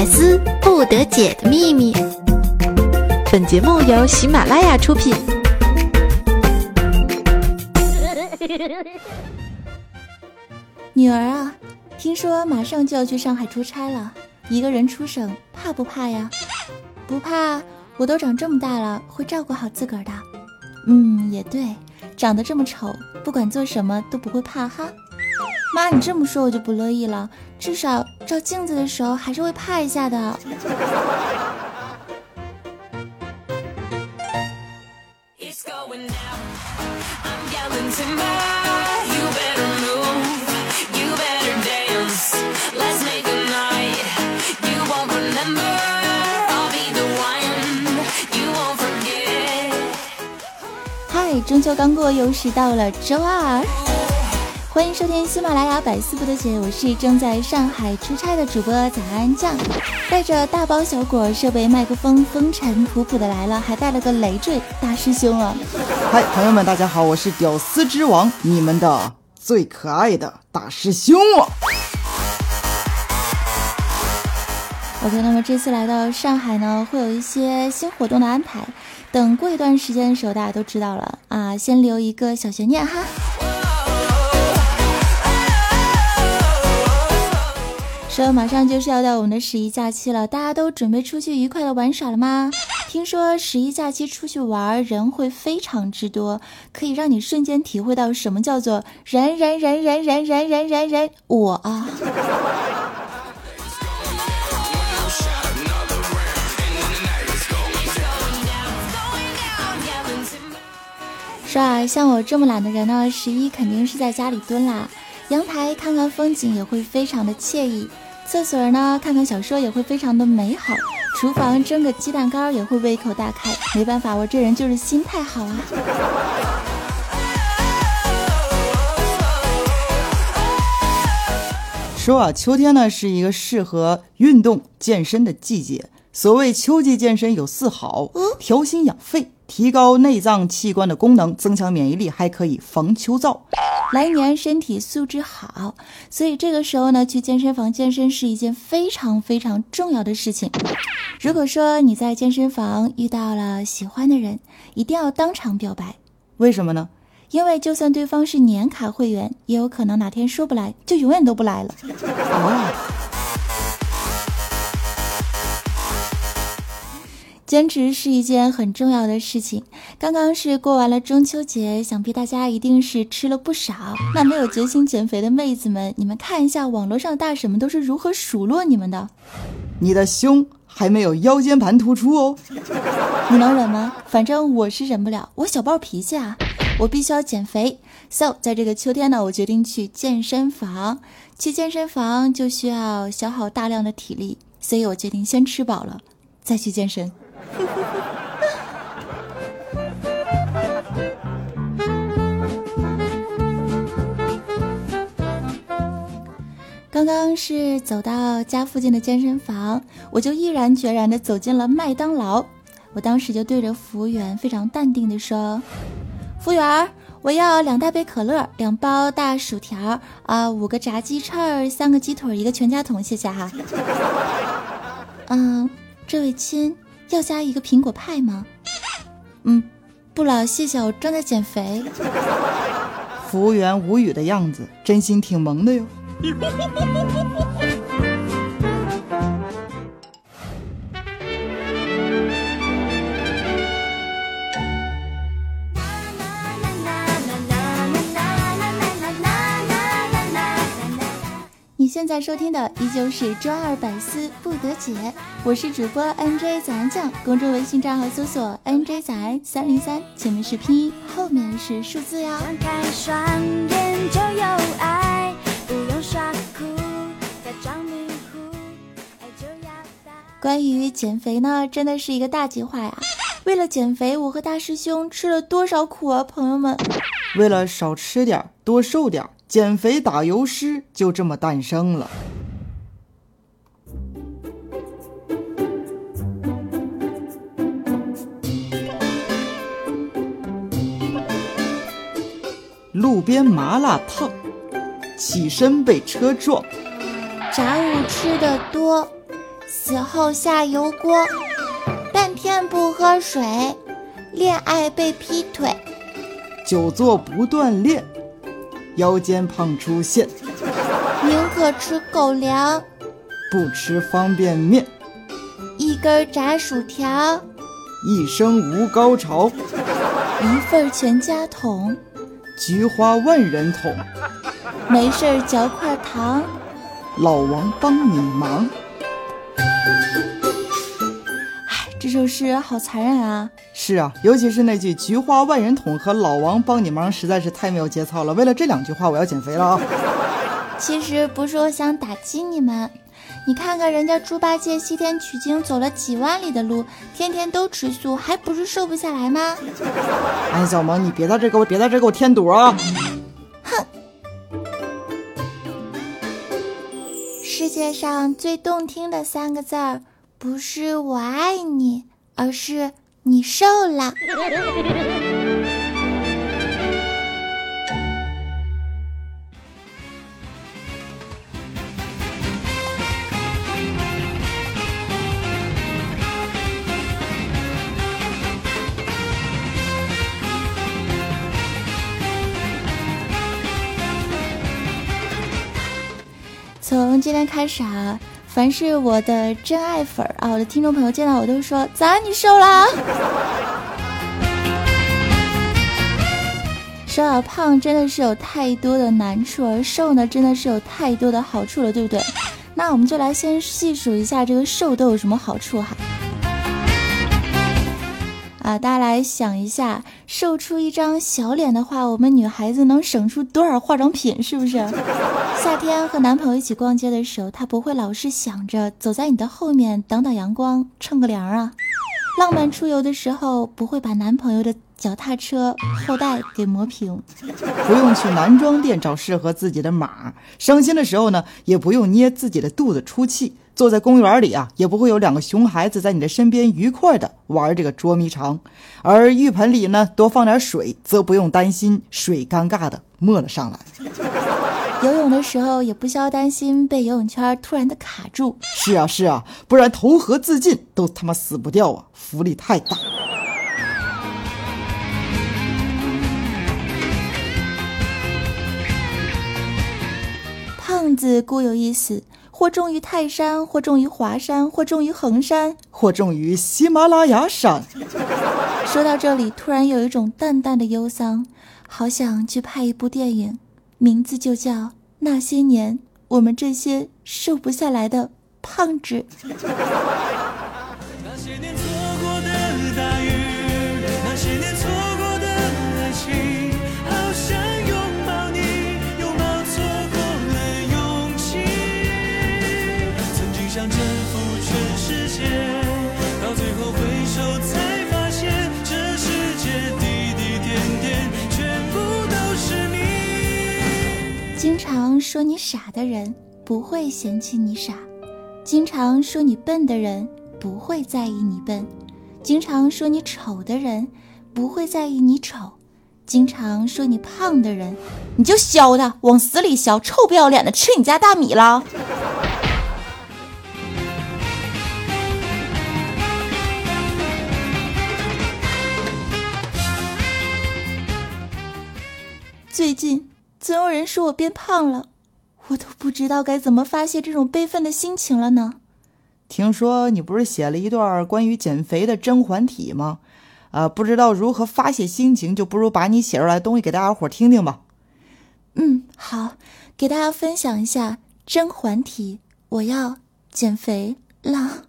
百思不得解的秘密。本节目由喜马拉雅出品。女儿啊，听说马上就要去上海出差了，一个人出省怕不怕呀？不怕，我都长这么大了，会照顾好自个儿的。嗯，也对，长得这么丑，不管做什么都不会怕哈。妈，你这么说我就不乐意了，至少照镜子的时候还是会怕一下的。嗨，中秋刚过，又是到了周二。欢迎收听喜马拉雅百思不得解，我是正在上海出差的主播早安酱，带着大包小裹设备、麦克风，风尘仆仆的来了，还带了个累赘大师兄啊！嗨，朋友们，大家好，我是屌丝之王，你们的最可爱的大师兄啊！OK，那么这次来到上海呢，会有一些新活动的安排，等过一段时间的时候，大家都知道了啊，先留一个小悬念哈。说马上就是要到我们的十一假期了，大家都准备出去愉快的玩耍了吗？听说十一假期出去玩人会非常之多，可以让你瞬间体会到什么叫做人人人人人人人人人我啊！说啊，像我这么懒的人呢，十一肯定是在家里蹲啦。阳台看看风景也会非常的惬意，厕所呢看看小说也会非常的美好，厨房蒸个鸡蛋糕也会胃口大开。没办法，我这人就是心态好啊。说啊，秋天呢是一个适合运动健身的季节。所谓秋季健身有四好：调心养肺。提高内脏器官的功能，增强免疫力，还可以防秋燥，来年身体素质好。所以这个时候呢，去健身房健身是一件非常非常重要的事情。如果说你在健身房遇到了喜欢的人，一定要当场表白。为什么呢？因为就算对方是年卡会员，也有可能哪天说不来，就永远都不来了。哦。坚持是一件很重要的事情。刚刚是过完了中秋节，想必大家一定是吃了不少。那没有决心减肥的妹子们，你们看一下网络上的大婶们都是如何数落你们的。你的胸还没有腰间盘突出哦。你能忍吗？反正我是忍不了，我小暴脾气啊，我必须要减肥。So，在这个秋天呢，我决定去健身房。去健身房就需要消耗大量的体力，所以我决定先吃饱了再去健身。刚刚是走到家附近的健身房，我就毅然决然的走进了麦当劳。我当时就对着服务员非常淡定的说：“服务员，我要两大杯可乐，两包大薯条，啊，五个炸鸡翅，三个鸡腿，一个全家桶，谢谢哈。”嗯，这位亲。要加一个苹果派吗？嗯，不了，谢谢，我正在减肥。服务员无语的样子，真心挺萌的哟。现在收听的依旧是周二百思不得解，我是主播 NJ 早安酱，公众微信账号搜索 NJ 早安三零三，前面是拼音，后面是数字哟。关于减肥呢，真的是一个大计划呀！为了减肥，我和大师兄吃了多少苦啊，朋友们！为了少吃点，多瘦点。减肥打油诗就这么诞生了。路边麻辣烫，起身被车撞。炸物吃的多，死后下油锅，半天不喝水，恋爱被劈腿，久坐不锻炼，腰间胖出现，宁可吃狗粮，不吃方便面，一根炸薯条，一生无高潮，一份全家桶，菊花万人捅，没事儿嚼块糖，老王帮你忙。这首诗好残忍啊！是啊，尤其是那句“菊花万人捅”和“老王帮你忙”，实在是太没有节操了。为了这两句话，我要减肥了啊！其实不是我想打击你们，你看看人家猪八戒西天取经走了几万里的路，天天都吃素，还不是瘦不下来吗？哎，小萌，你别在这给我别在这给我添堵啊！哼！世界上最动听的三个字儿。不是我爱你，而是你瘦了。从今天开始啊。凡是我的真爱粉啊，我的听众朋友见到我都说：“早安你瘦啦？” 说到胖真的是有太多的难处，而瘦呢真的是有太多的好处了，对不对？那我们就来先细数一下这个瘦都有什么好处哈。啊，大家来想一下，瘦出一张小脸的话，我们女孩子能省出多少化妆品？是不是？夏天和男朋友一起逛街的时候，他不会老是想着走在你的后面挡挡阳光、乘个凉啊。浪漫出游的时候，不会把男朋友的脚踏车后带给磨平。不用去男装店找适合自己的码。伤心的时候呢，也不用捏自己的肚子出气。坐在公园里啊，也不会有两个熊孩子在你的身边愉快的玩这个捉迷藏，而浴盆里呢多放点水，则不用担心水尴尬的没了上来。游泳的时候也不需要担心被游泳圈突然的卡住。是啊是啊，不然投河自尽都他妈死不掉啊，浮力太大。胖子固有一死。或重于泰山，或重于华山，或重于衡山，或重于喜马拉雅山。说到这里，突然有一种淡淡的忧伤，好想去拍一部电影，名字就叫《那些年我们这些瘦不下来的胖子》。傻的人不会嫌弃你傻，经常说你笨的人不会在意你笨，经常说你丑的人不会在意你丑，经常说你胖的人，你就削他，往死里削，臭不要脸的，吃你家大米了。最近总有人说我变胖了。我都不知道该怎么发泄这种悲愤的心情了呢。听说你不是写了一段关于减肥的甄嬛体吗？啊，不知道如何发泄心情，就不如把你写出来的东西给大家伙听听吧。嗯，好，给大家分享一下甄嬛体。我要减肥了。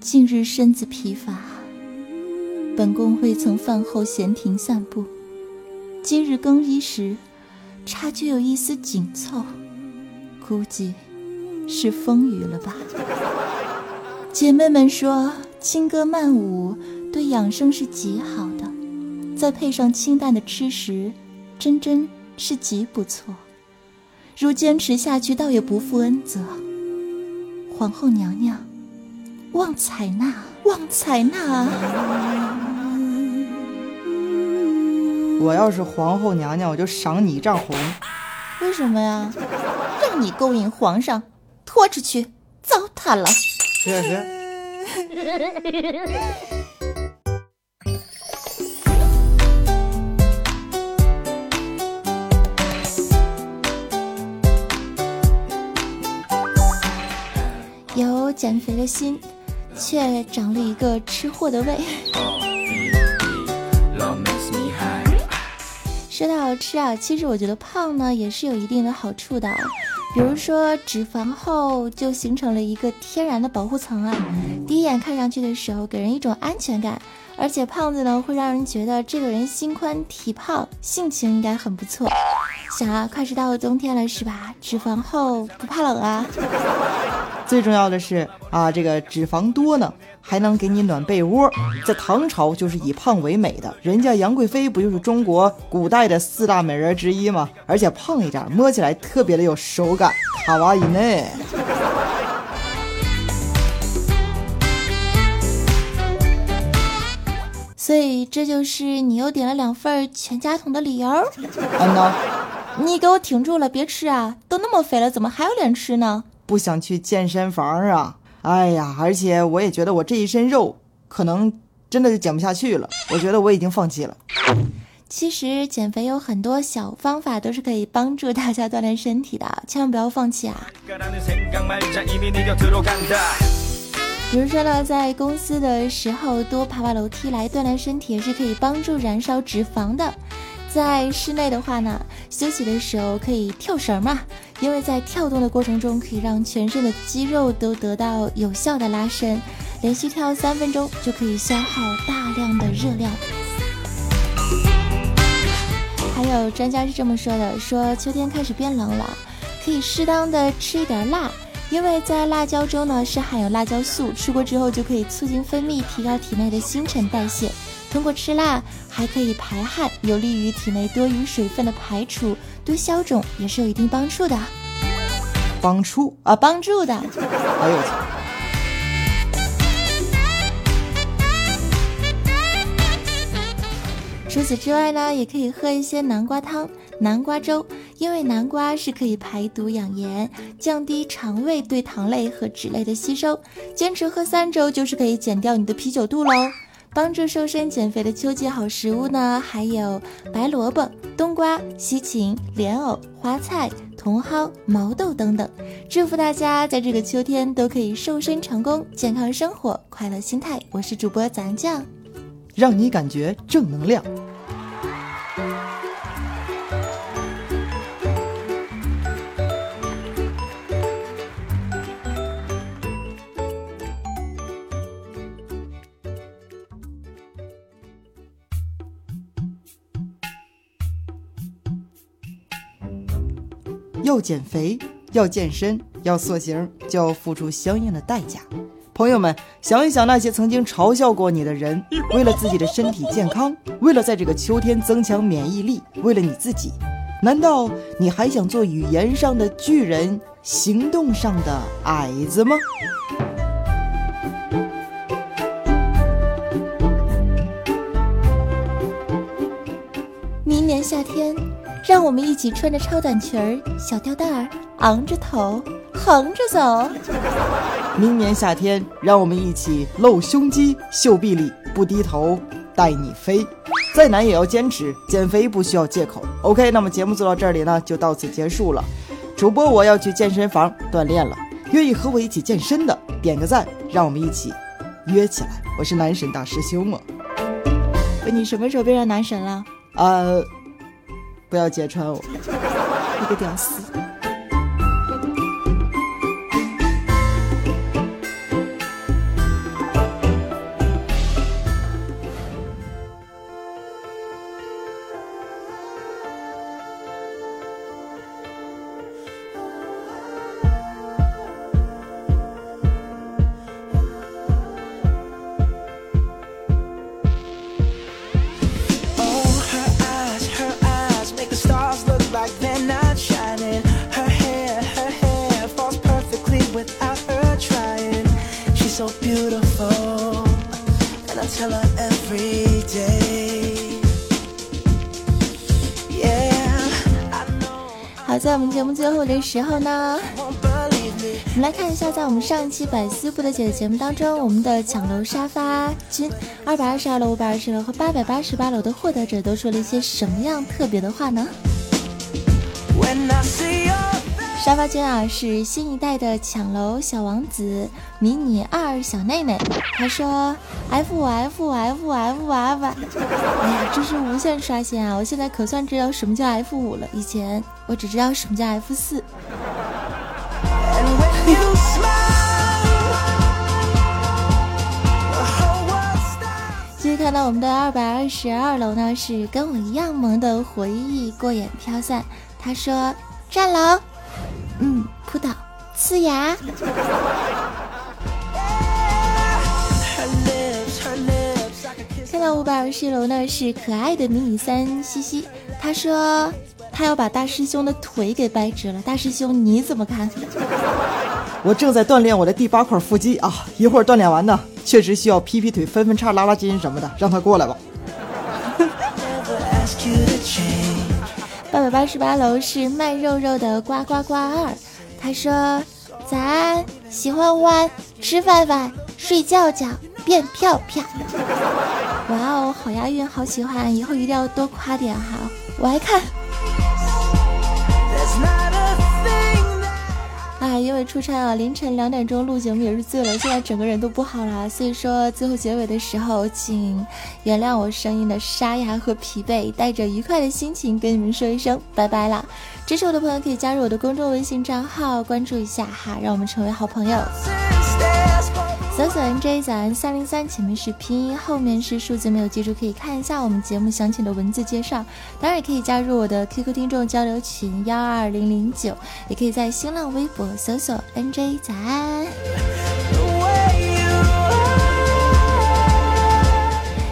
近日身子疲乏。本宫未曾饭后闲庭散步，今日更衣时，察觉有一丝紧凑，估计是风雨了吧。姐妹们说，轻歌曼舞对养生是极好的，再配上清淡的吃食，真真是极不错。如坚持下去，倒也不负恩泽。皇后娘娘，望采纳，望采纳。我要是皇后娘娘，我就赏你一丈红。为什么呀？让你勾引皇上，拖出去糟蹋了。是是。有减肥的心，却长了一个吃货的胃。说到吃啊，其实我觉得胖呢也是有一定的好处的，比如说脂肪厚就形成了一个天然的保护层啊，第一眼看上去的时候给人一种安全感，而且胖子呢会让人觉得这个人心宽体胖，性情应该很不错。想啊，快是到了冬天了是吧？脂肪厚不怕冷啊。最重要的是啊，这个脂肪多呢，还能给你暖被窝。在唐朝就是以胖为美的，人家杨贵妃不就是中国古代的四大美人之一吗？而且胖一点，摸起来特别的有手感，卡哇伊呢。所以这就是你又点了两份全家桶的理由。安娜，你给我挺住了，别吃啊！都那么肥了，怎么还有脸吃呢？不想去健身房啊！哎呀，而且我也觉得我这一身肉可能真的就减不下去了。我觉得我已经放弃了。其实减肥有很多小方法都是可以帮助大家锻炼身体的，千万不要放弃啊！比如说呢，在公司的时候多爬爬楼梯来锻炼身体，也是可以帮助燃烧脂肪的。在室内的话呢，休息的时候可以跳绳嘛，因为在跳动的过程中可以让全身的肌肉都得到有效的拉伸，连续跳三分钟就可以消耗大量的热量。还有专家是这么说的，说秋天开始变冷了，可以适当的吃一点辣。因为在辣椒中呢是含有辣椒素，吃过之后就可以促进分泌，提高体内的新陈代谢。通过吃辣还可以排汗，有利于体内多余水分的排除，对消肿也是有一定帮助的。帮助啊，帮助的。哎呦我操！除此之外呢，也可以喝一些南瓜汤、南瓜粥。因为南瓜是可以排毒养颜，降低肠胃对糖类和脂类的吸收。坚持喝三周，就是可以减掉你的啤酒肚喽。帮助瘦身减肥的秋季好食物呢，还有白萝卜、冬瓜、西芹、莲藕、花菜、茼蒿、毛豆等等。祝福大家在这个秋天都可以瘦身成功，健康生活，快乐心态。我是主播杂酱，让你感觉正能量。要减肥，要健身，要塑形，就要付出相应的代价。朋友们，想一想那些曾经嘲笑过你的人，为了自己的身体健康，为了在这个秋天增强免疫力，为了你自己，难道你还想做语言上的巨人，行动上的矮子吗？明年夏天。让我们一起穿着超短裙儿、小吊带儿，昂着头，横着走。明年夏天，让我们一起露胸肌、秀臂力，不低头带你飞。再难也要坚持，减肥不需要借口。OK，那么节目做到这里呢，就到此结束了。主播我要去健身房锻炼了，愿意和我一起健身的点个赞，让我们一起约起来。我是男神大师兄啊。问你什么时候变成男神了？呃。不要揭穿我，你个屌丝！everyday 好在我们节目最后的时候呢我们来看一下在我们上一期百思不得解的节目当中我们的抢楼沙发君二百二十二楼五百二十楼和八百八十八楼的获得者都说了一些什么样特别的话呢？When i see you 沙发君啊，是新一代的抢楼小王子，迷你二小内内。他说：“F 五 F 五 F 五 F 五 F。”哎呀，这是无限刷新啊！我现在可算知道什么叫 F 五了，以前我只知道什么叫 F 四。继续看到我们的二百二十二楼呢，是跟我一样萌的回忆过眼飘散。他说：“战狼。”嗯，扑倒，呲牙。看到五百二十楼呢，是可爱的迷你三西西。他说他要把大师兄的腿给掰直了。大师兄你怎么看？我正在锻炼我的第八块腹肌啊，一会儿锻炼完呢，确实需要劈劈腿、分分叉、拉拉筋什么的，让他过来吧。八百八十八楼是卖肉肉的呱呱呱二，他说：“早安，喜欢玩，吃饭饭，睡觉觉，变漂漂。” 哇哦，好押韵，好喜欢，以后一定要多夸点哈，我爱看。啊，因为出差啊，凌晨两点钟录节目也是醉了，现在整个人都不好了，所以说最后结尾的时候，请原谅我声音的沙哑和疲惫，带着愉快的心情跟你们说一声拜拜啦！支持我的朋友可以加入我的公众微信账号，关注一下哈，让我们成为好朋友。搜索 NJ 早安三零三，前面是拼音，后面是数字，没有记住可以看一下我们节目详情的文字介绍。当然也可以加入我的 QQ 听众交流群幺二零零九，也可以在新浪微博搜索 NJ 早安。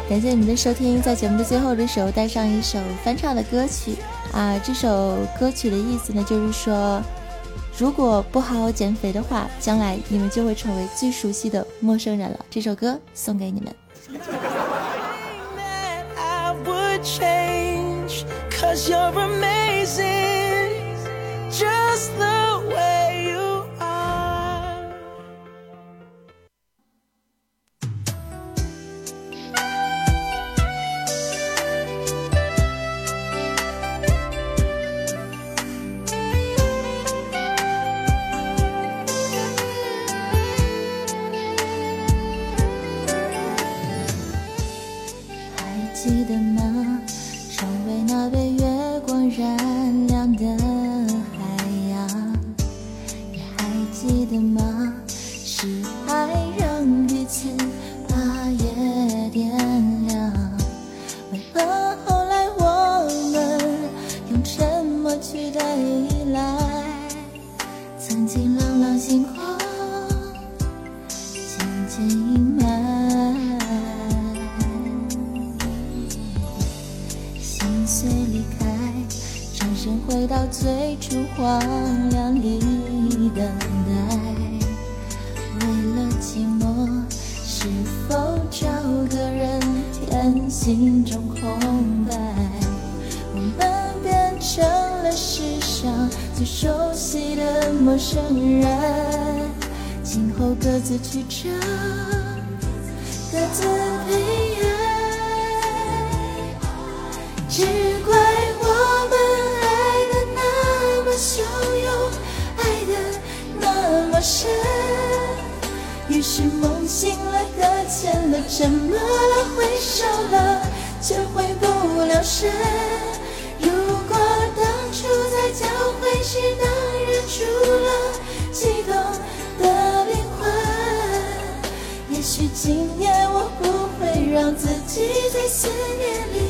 感谢你们的收听，在节目的最后的时候带上一首翻唱的歌曲啊，这首歌曲的意思呢，就是说。如果不好好减肥的话，将来你们就会成为最熟悉的陌生人了。这首歌送给你们。记得吗？回到最初荒凉里等待为了寂寞是否找个人填心中空白？我们变成了世上最熟悉的陌生人今后各自曲折各自悲哀只怪那么深，于是梦醒了，搁浅了，沉默了，挥手了。却回不了神。如果当初在交会时，能忍住了激动的灵魂，也许今夜我不会让自己在思念里